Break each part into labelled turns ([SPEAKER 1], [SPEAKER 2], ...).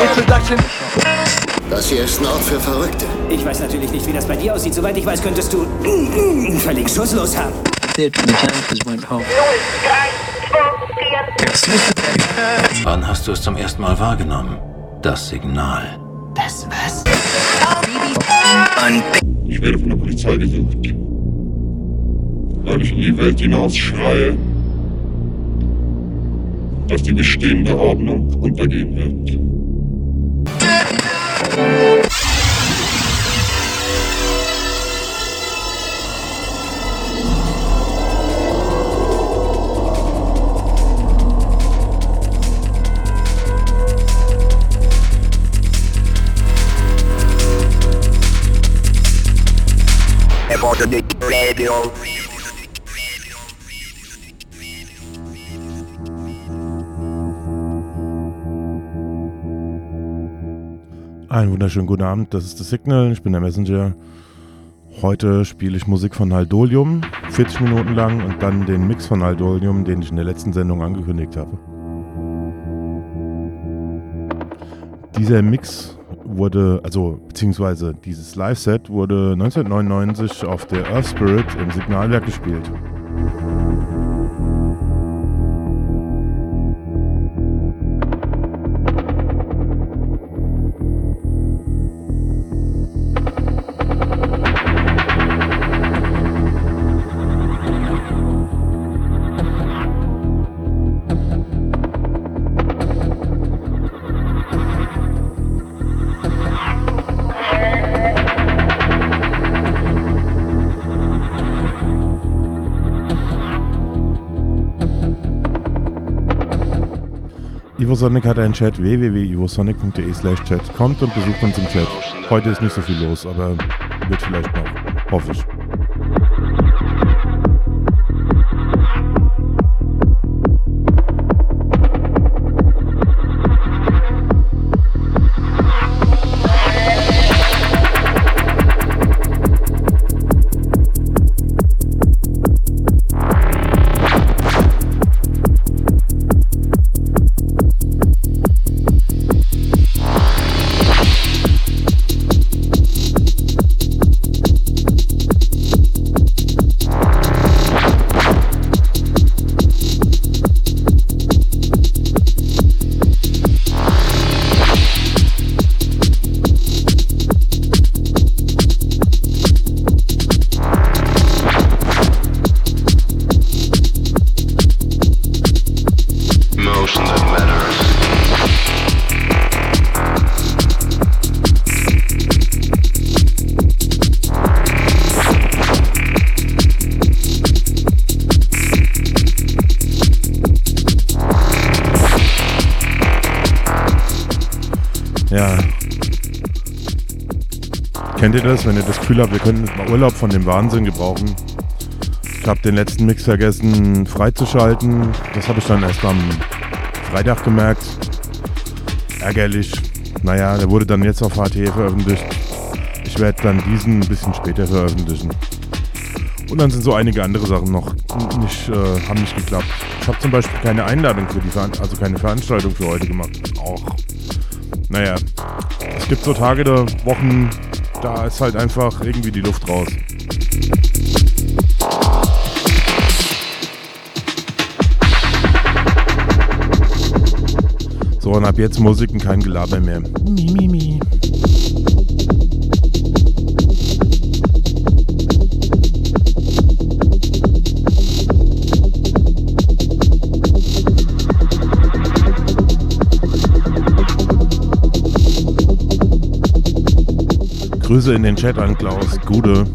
[SPEAKER 1] Introduction.
[SPEAKER 2] Das hier ist ein Ort für Verrückte.
[SPEAKER 3] Ich weiß natürlich nicht, wie das bei dir aussieht. Soweit ich weiß, könntest du völlig schusslos haben.
[SPEAKER 4] Wann hast du es zum ersten Mal wahrgenommen? Das Signal.
[SPEAKER 3] Das was?
[SPEAKER 5] Ich werde von der Polizei gesucht. Weil ich in die Welt hinaus schreie, dass die bestehende Ordnung untergehen wird.
[SPEAKER 6] Einen wunderschönen guten Abend, das ist The Signal, ich bin der Messenger. Heute spiele ich Musik von Haldolium, 40 Minuten lang und dann den Mix von Haldolium, den ich in der letzten Sendung angekündigt habe. Dieser Mix wurde, also beziehungsweise dieses Live-Set wurde 1999 auf der Earth Spirit im Signalwerk gespielt. Ivosonic hat einen Chat www.ivosonic.de slash chat. Kommt und besucht uns im Chat. Heute ist nicht so viel los, aber wird vielleicht noch. Hoffe ich. Kennt ihr das, wenn ihr das Gefühl habt, wir könnten mal Urlaub von dem Wahnsinn gebrauchen? Ich habe den letzten Mix vergessen freizuschalten. Das habe ich dann erst am Freitag gemerkt. Ärgerlich. Naja, der wurde dann jetzt auf HT veröffentlicht. Ich werde dann diesen ein bisschen später veröffentlichen. Und dann sind so einige andere Sachen noch nicht, äh, haben nicht geklappt. Ich habe zum Beispiel keine Einladung für die Veran also keine Veranstaltung für heute gemacht. Auch. Naja, es gibt so Tage Wochen, da ist halt einfach irgendwie die Luft raus. So, und ab jetzt Musik und kein Gelaber mehr. Mi, mi, mi. Grüße in den Chat an Klaus. Gude.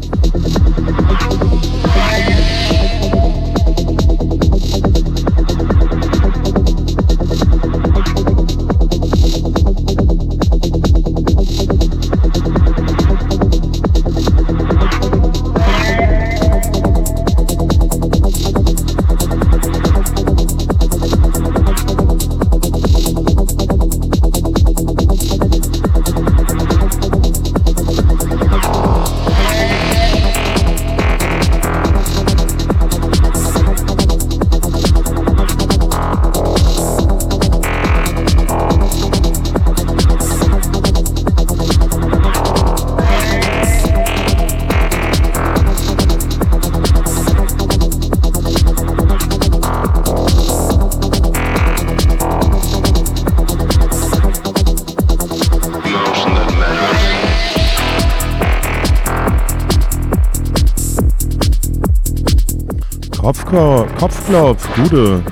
[SPEAKER 6] Kopfklopf, Gude.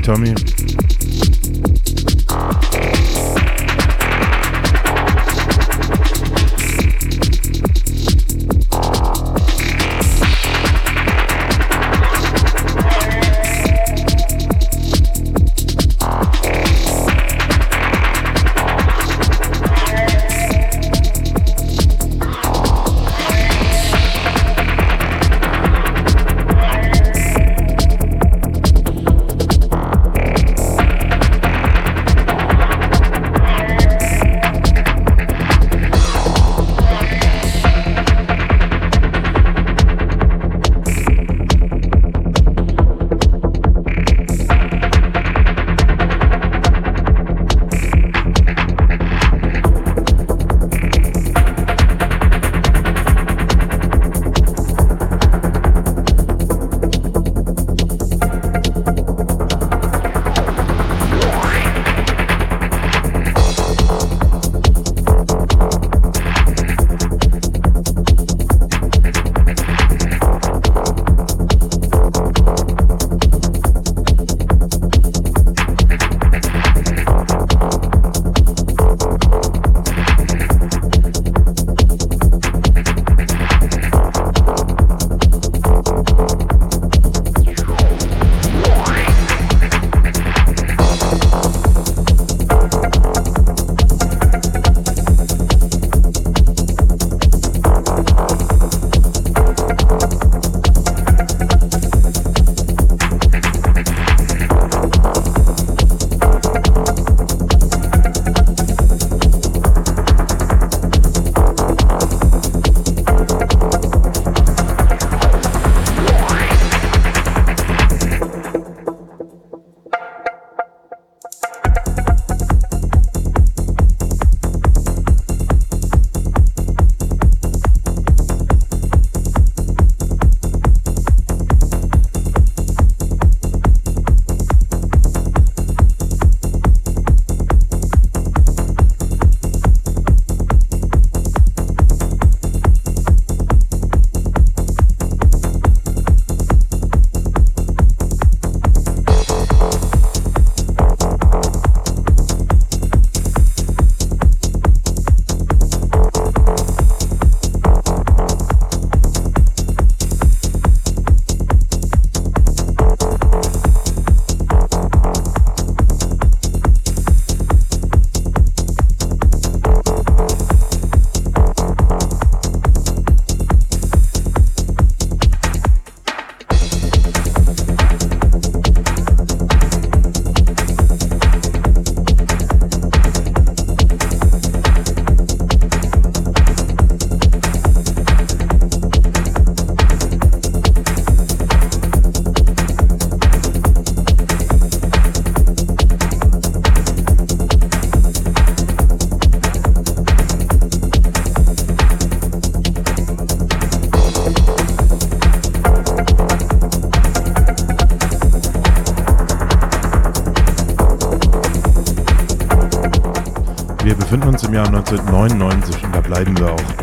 [SPEAKER 6] Tommy. Jahr 1999 und da bleiben wir auch.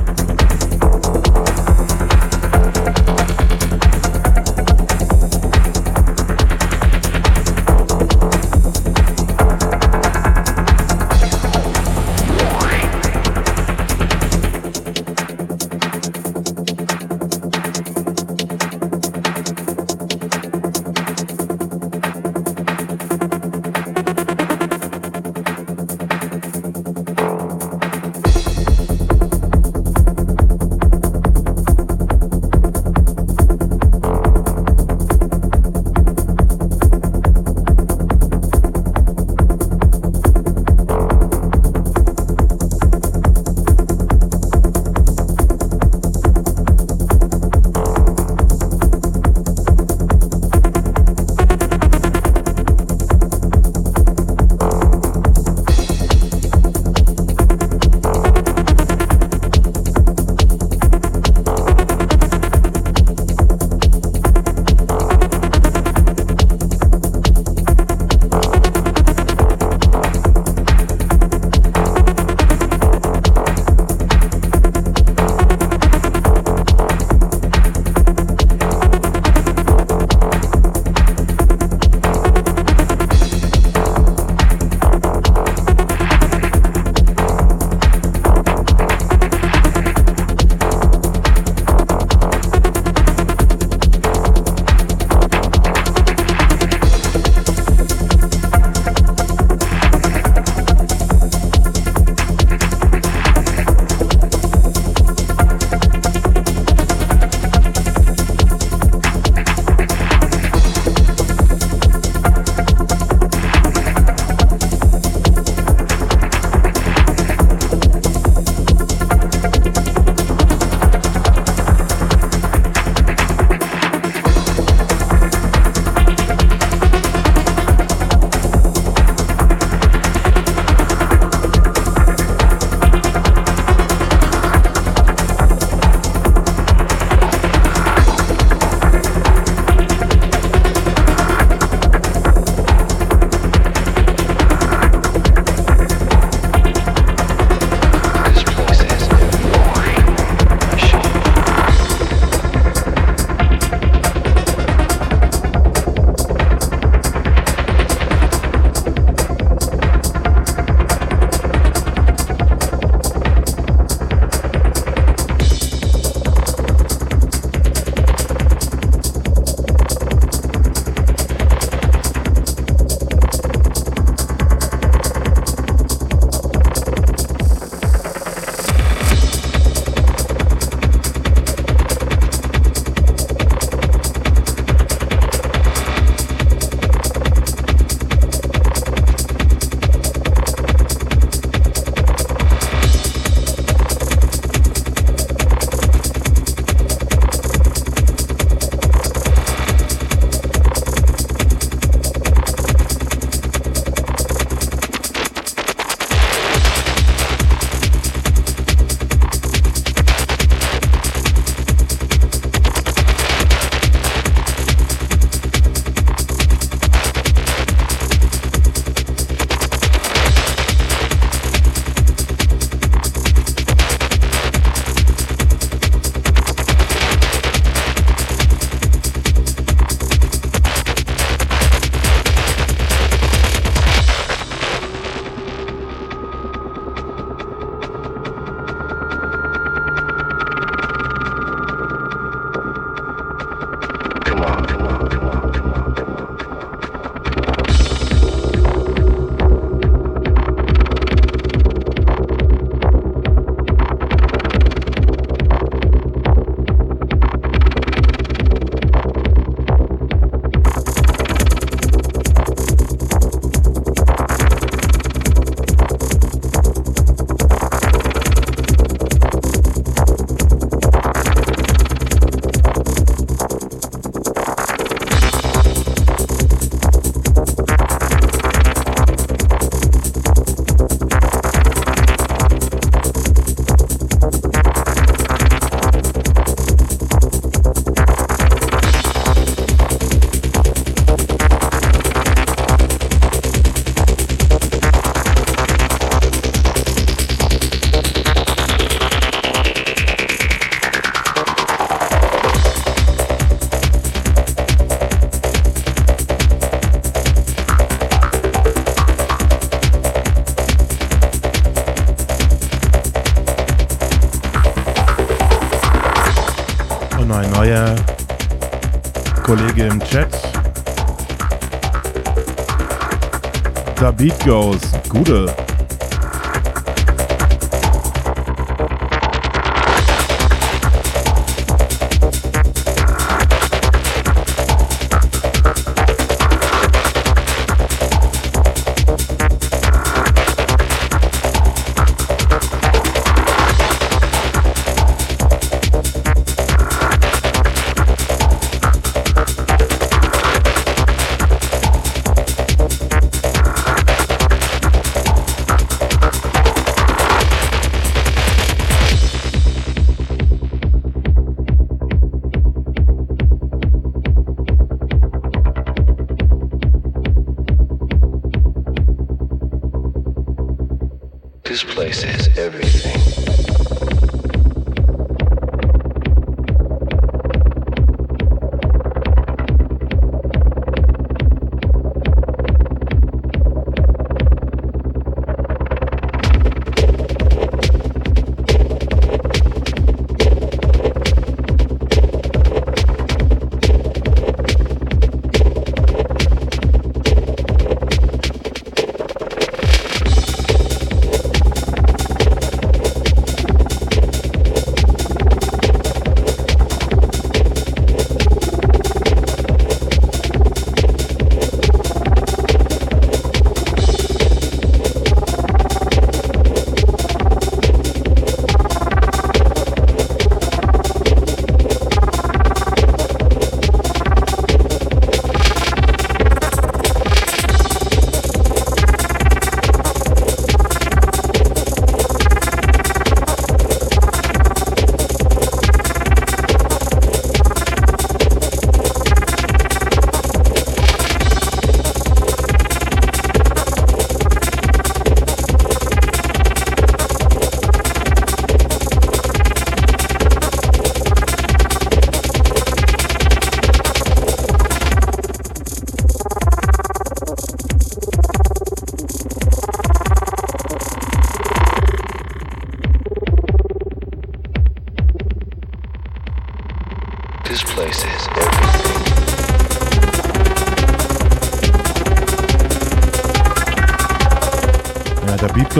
[SPEAKER 6] Beat Goes. Gute.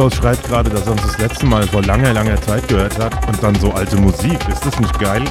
[SPEAKER 6] Beatghost schreibt gerade, dass er uns das letzte Mal vor langer, langer Zeit gehört hat und dann so alte Musik. Ist das nicht geil?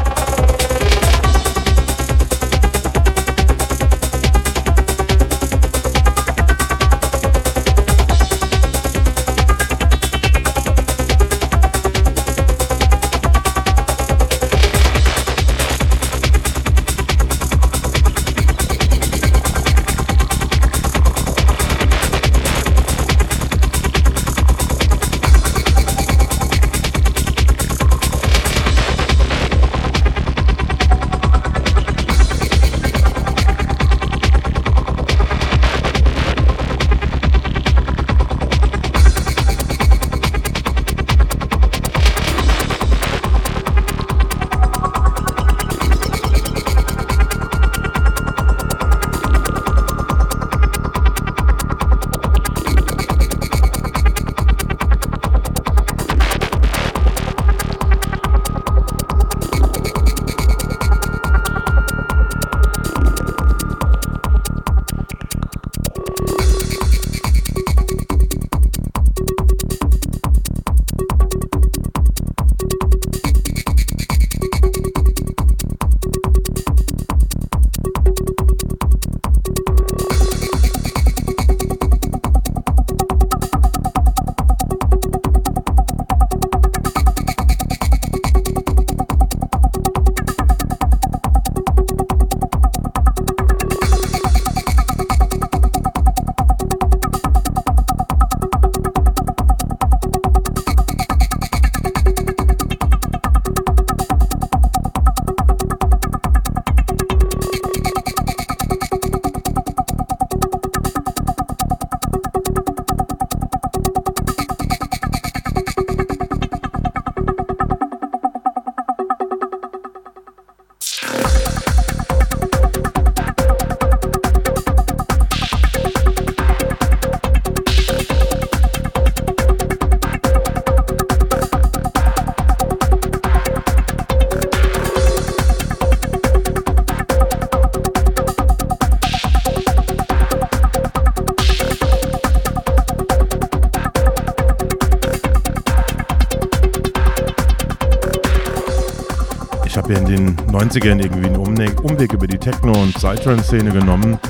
[SPEAKER 6] Ich habe ja in den 90ern irgendwie einen Umweg, über die Techno- und Psytrance-Szene genommen.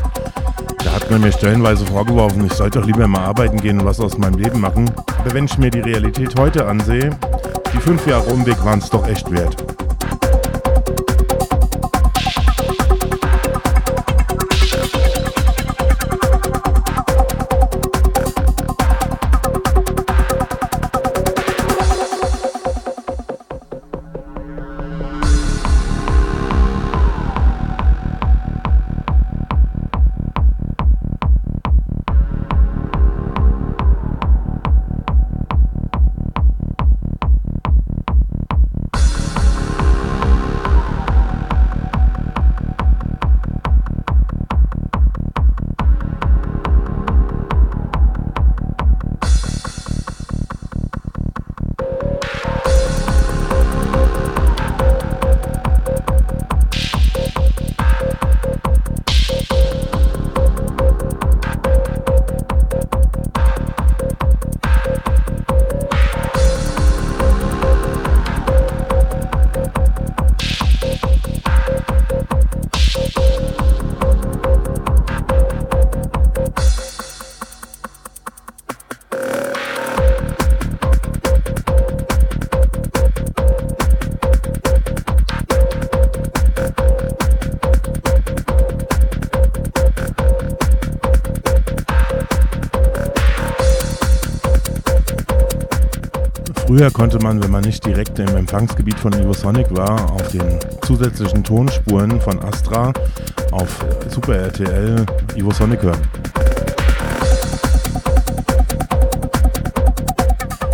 [SPEAKER 6] Da hat man mir stellenweise vorgeworfen, ich sollte doch lieber mal arbeiten gehen und was aus meinem Leben machen. Aber wenn ich mir die Realität heute ansehe, die fünf Jahre Umweg waren es doch echt wert. Früher konnte man, wenn man nicht direkt im Empfangsgebiet von Evosonic war, auf den zusätzlichen Tonspuren von Astra auf Super RTL Evosonic hören.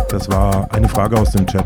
[SPEAKER 6] Das war eine Frage aus dem Chat.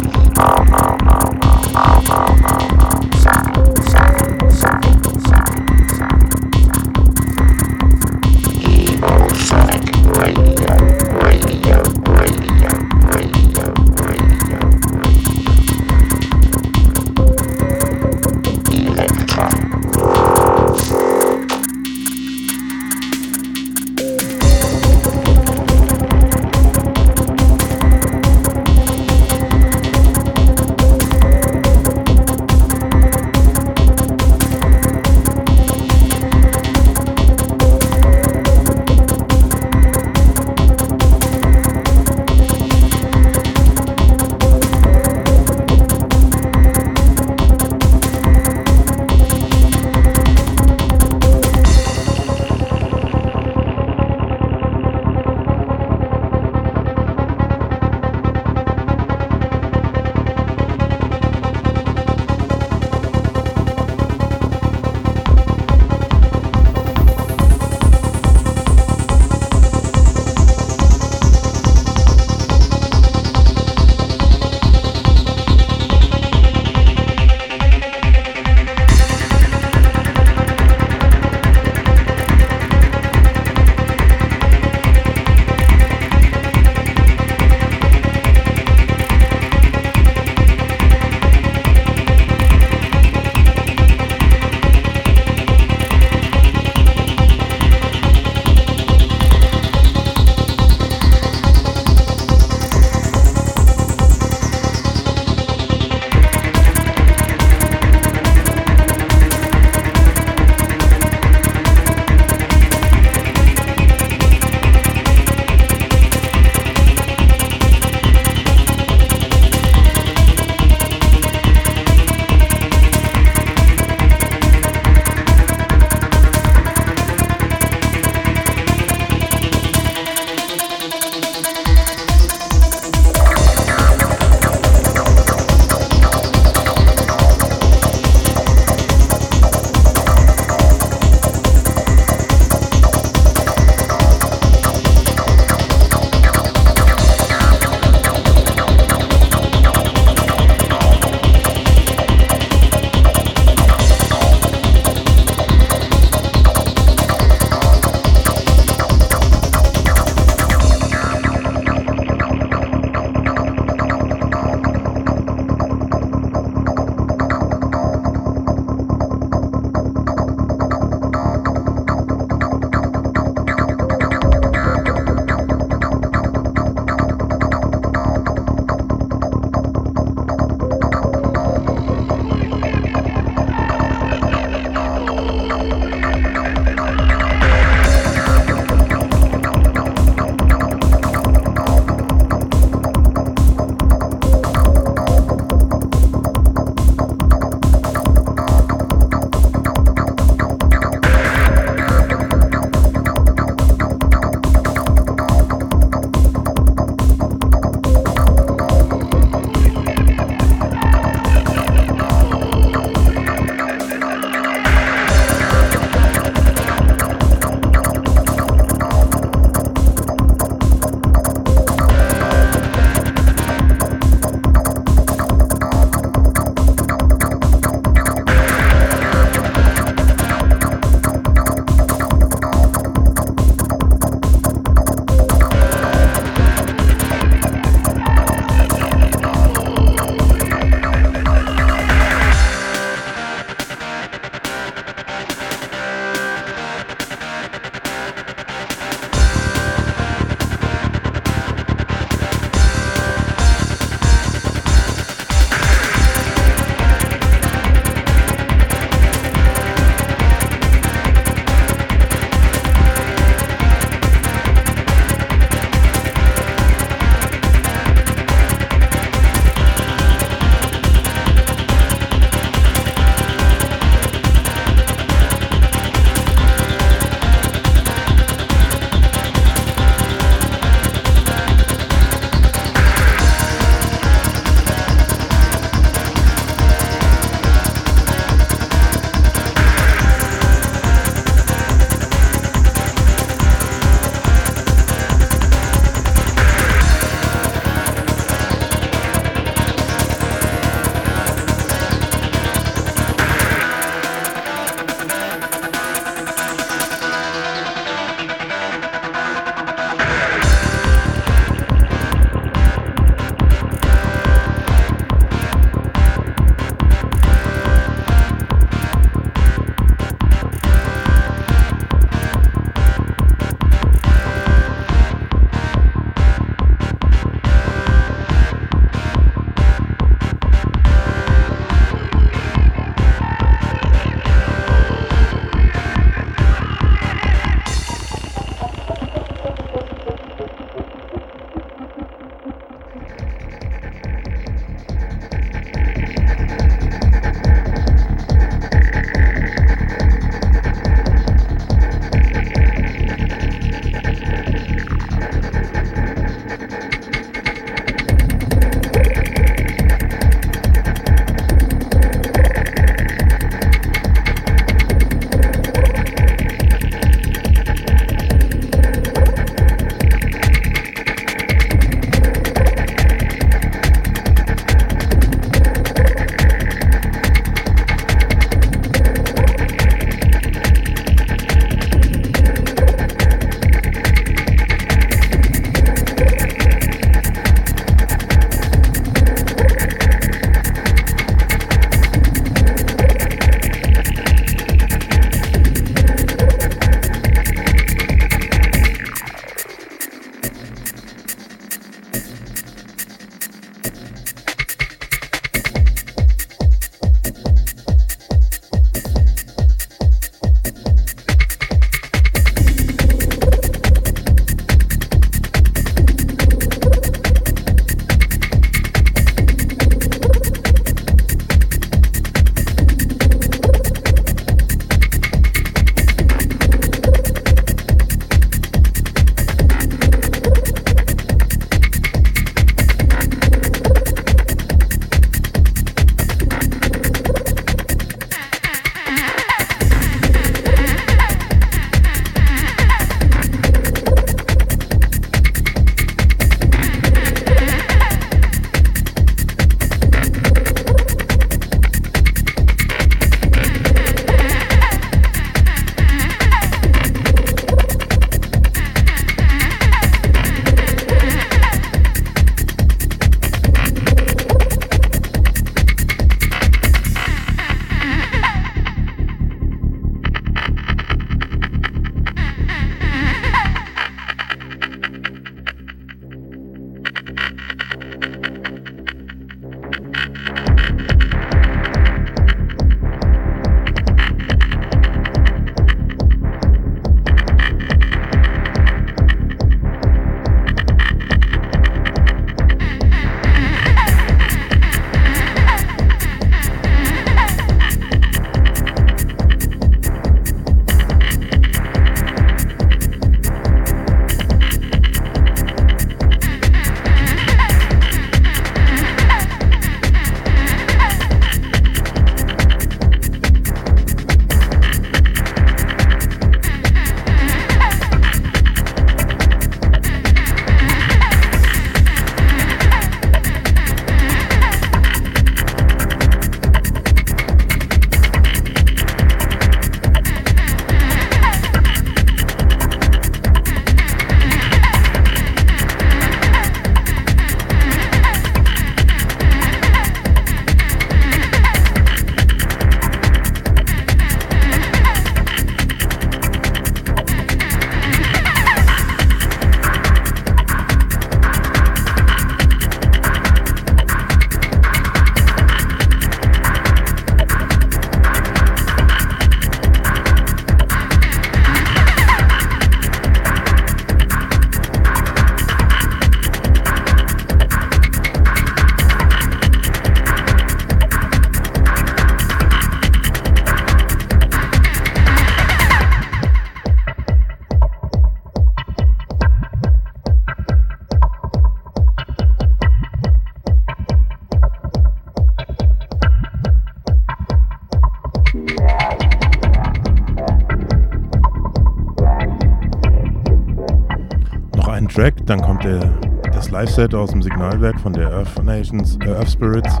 [SPEAKER 6] Live-Set aus dem Signalwerk von der Earth Nations, äh, Earth Spirits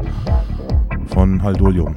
[SPEAKER 6] von Haldolium.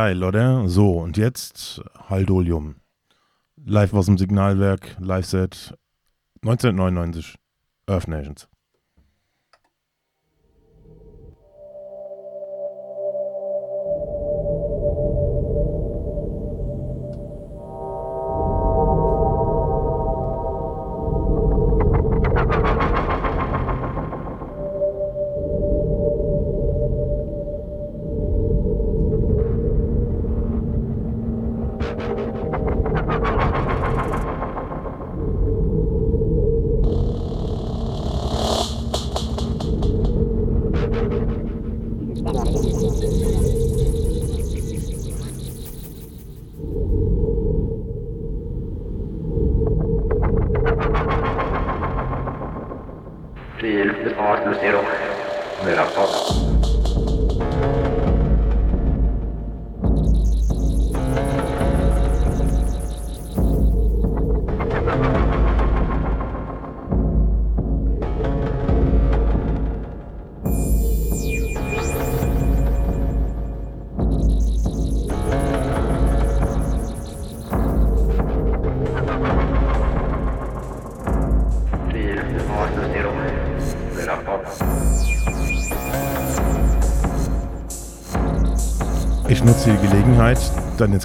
[SPEAKER 6] Geil, oder? So, und jetzt Haldolium. Live aus dem Signalwerk, Live-Set 1999, Earth Nations.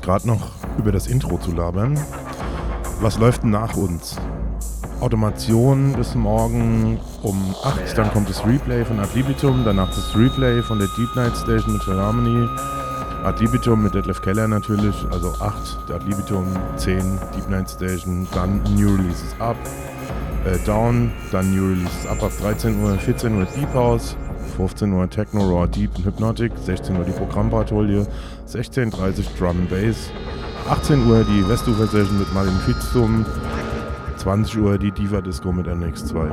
[SPEAKER 6] Gerade noch über das Intro zu labern. Was läuft denn nach uns? Automation bis morgen um 8, dann kommt das Replay von Ad Libitum, danach das Replay von der Deep Night Station mit Harmony, Ad Libitum mit Detlef Keller natürlich, also 8 Ad Libitum, 10 Deep Night Station, dann New Releases Up, äh, Down, dann New Releases Up ab 13 Uhr, 14 Uhr Deep House, 15 Uhr Techno Raw Deep und Hypnotic, 16 Uhr die Programmpatrouille, 16.30 Drum and Bass, 18 Uhr die Westufer Session mit Martin Fitzum, 20 Uhr die Diva Disco mit NX2.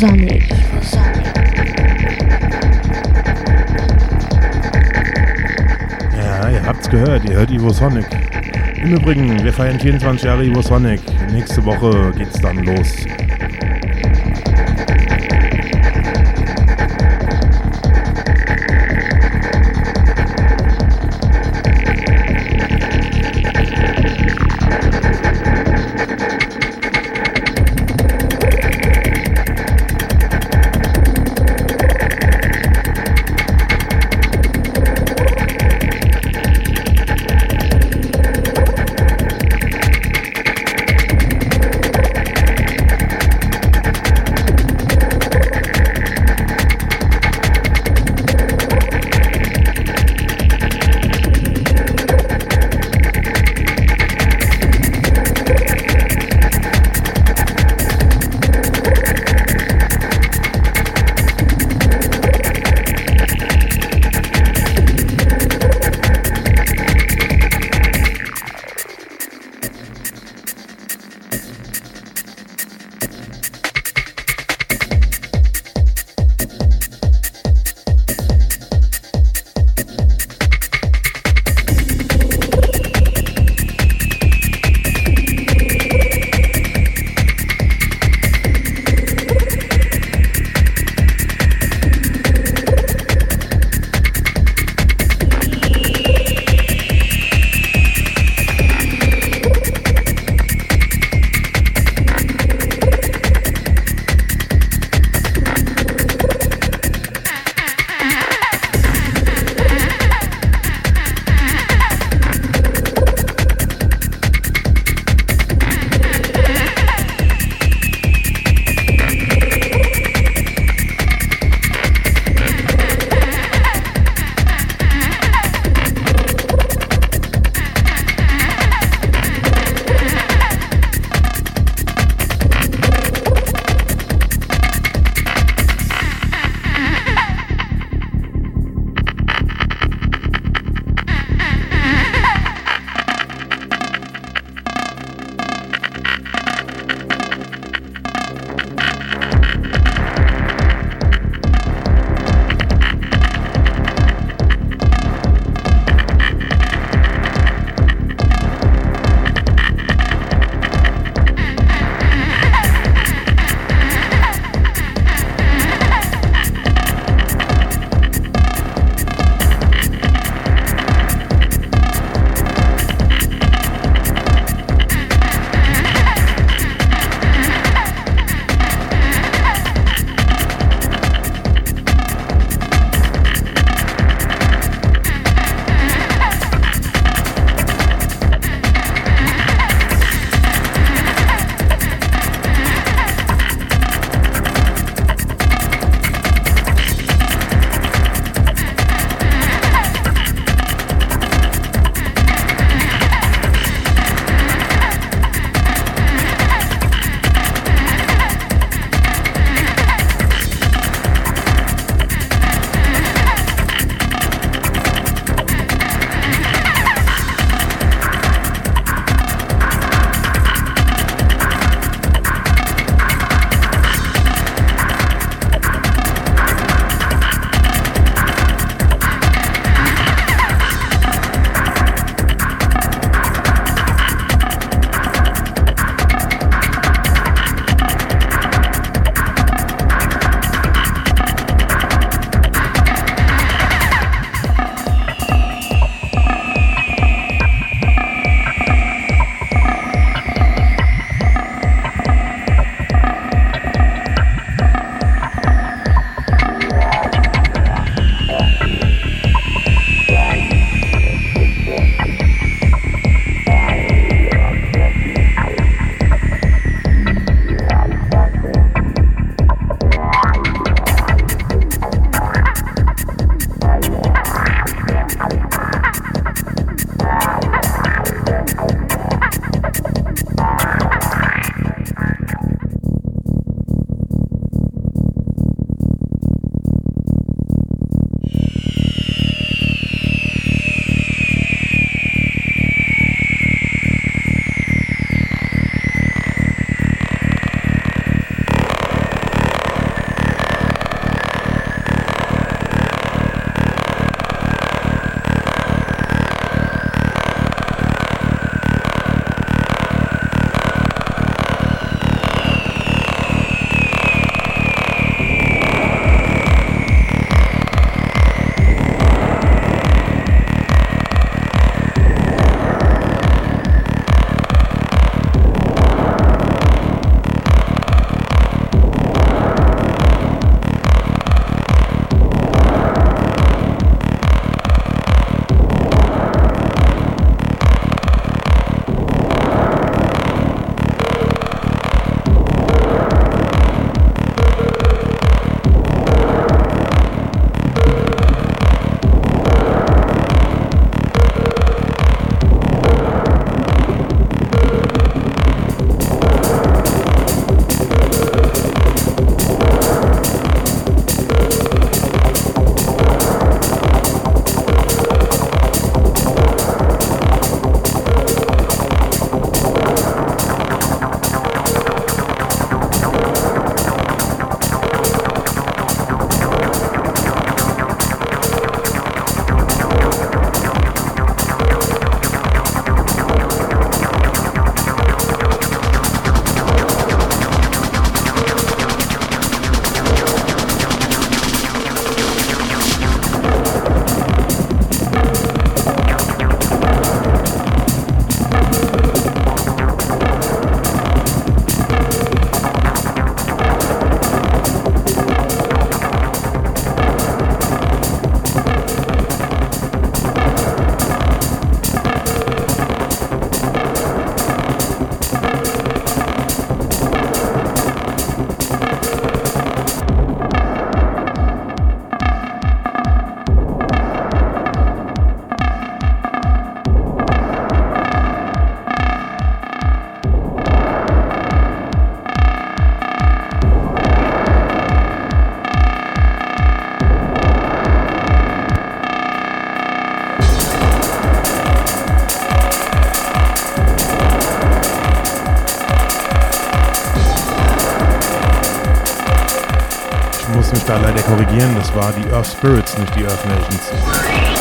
[SPEAKER 7] Sonic.
[SPEAKER 6] Ja, ihr habt's gehört, ihr hört Ivo Sonic. Im Übrigen, wir feiern 24 Jahre Ivo Sonic. Nächste Woche geht's dann los. Korrigieren. Das war die Earth Spirits, nicht die Earth Nations.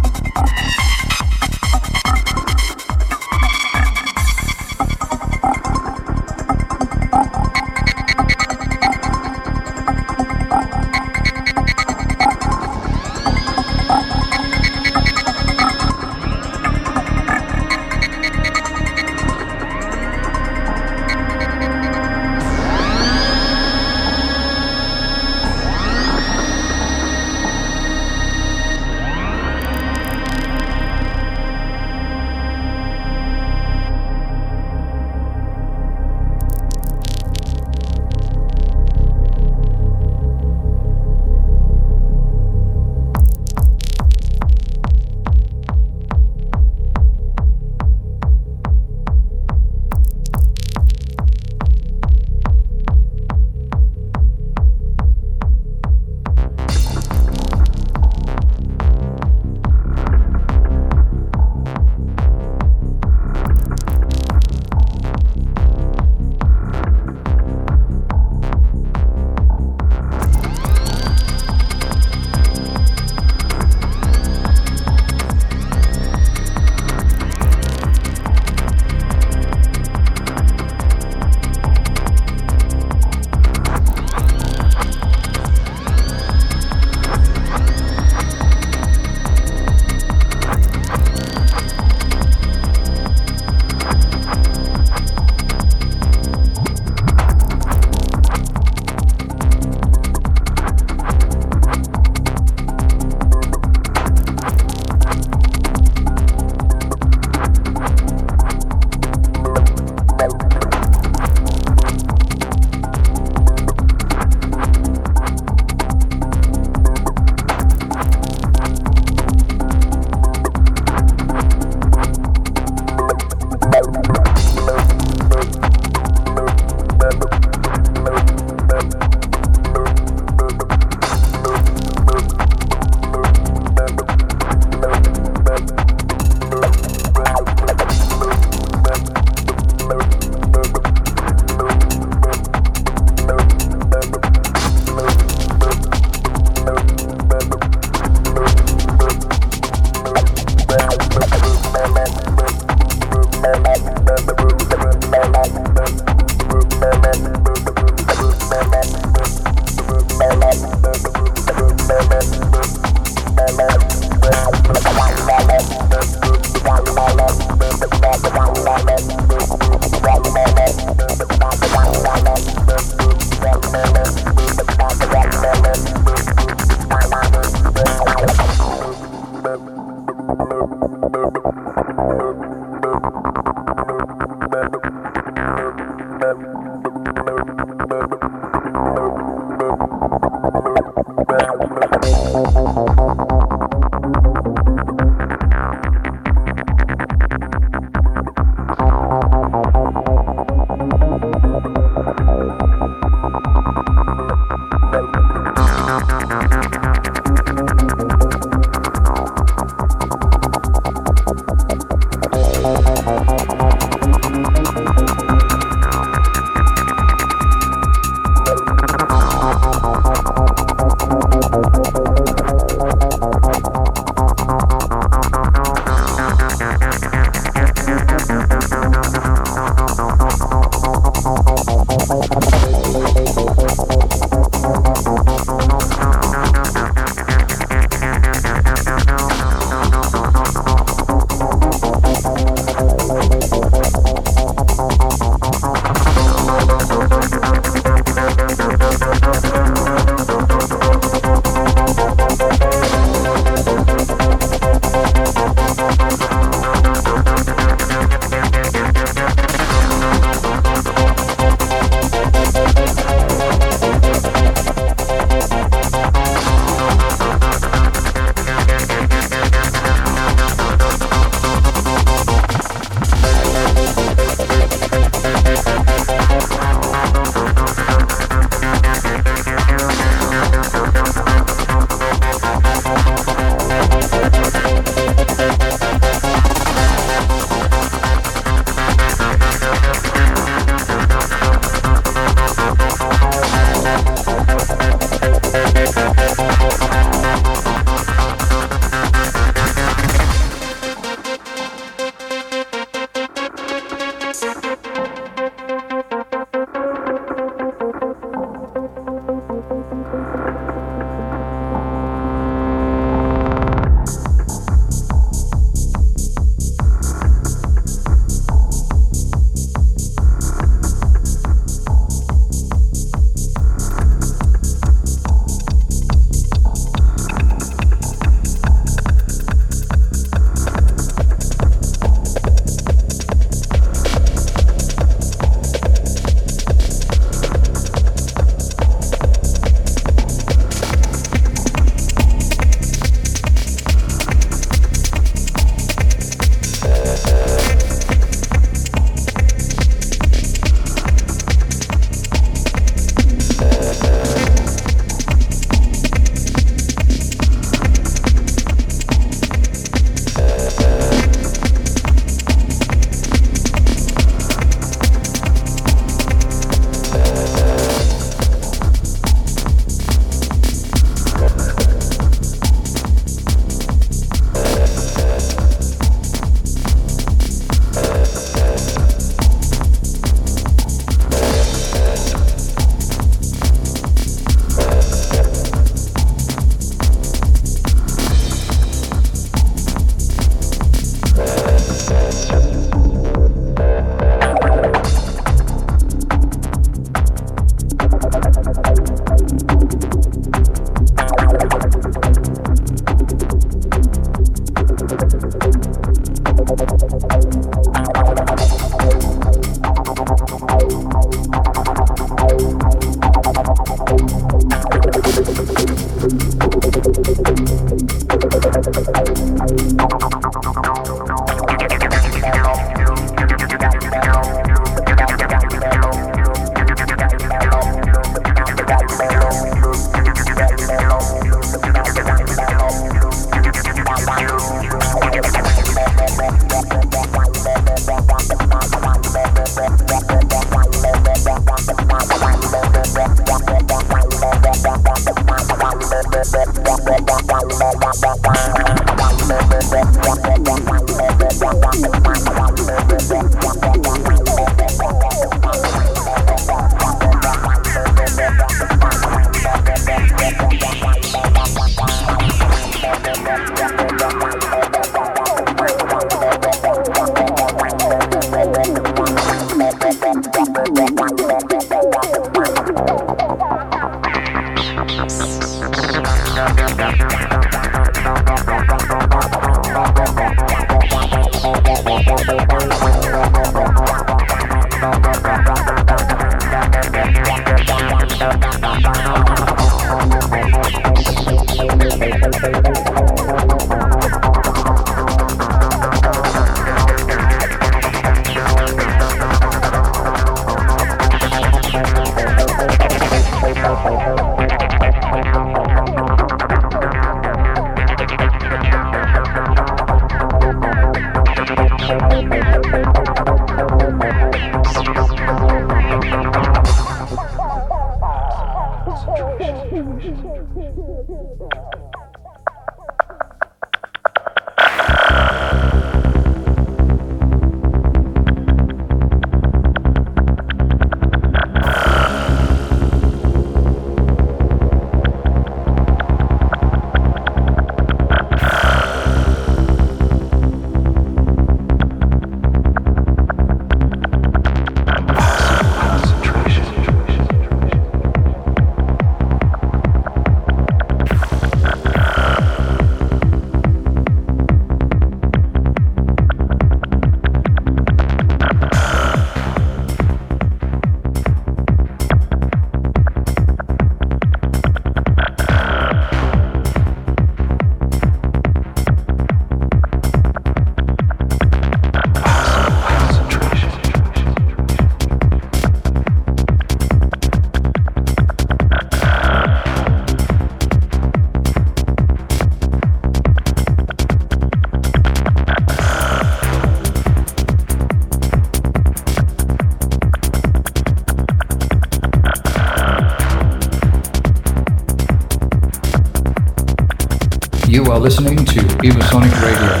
[SPEAKER 8] Listening to Evosonic Radio.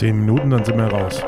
[SPEAKER 8] 10 Minuten, dann sind wir raus.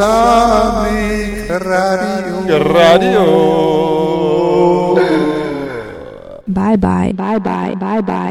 [SPEAKER 9] Bye, bye bye, bye bye, bye bye, bye bye.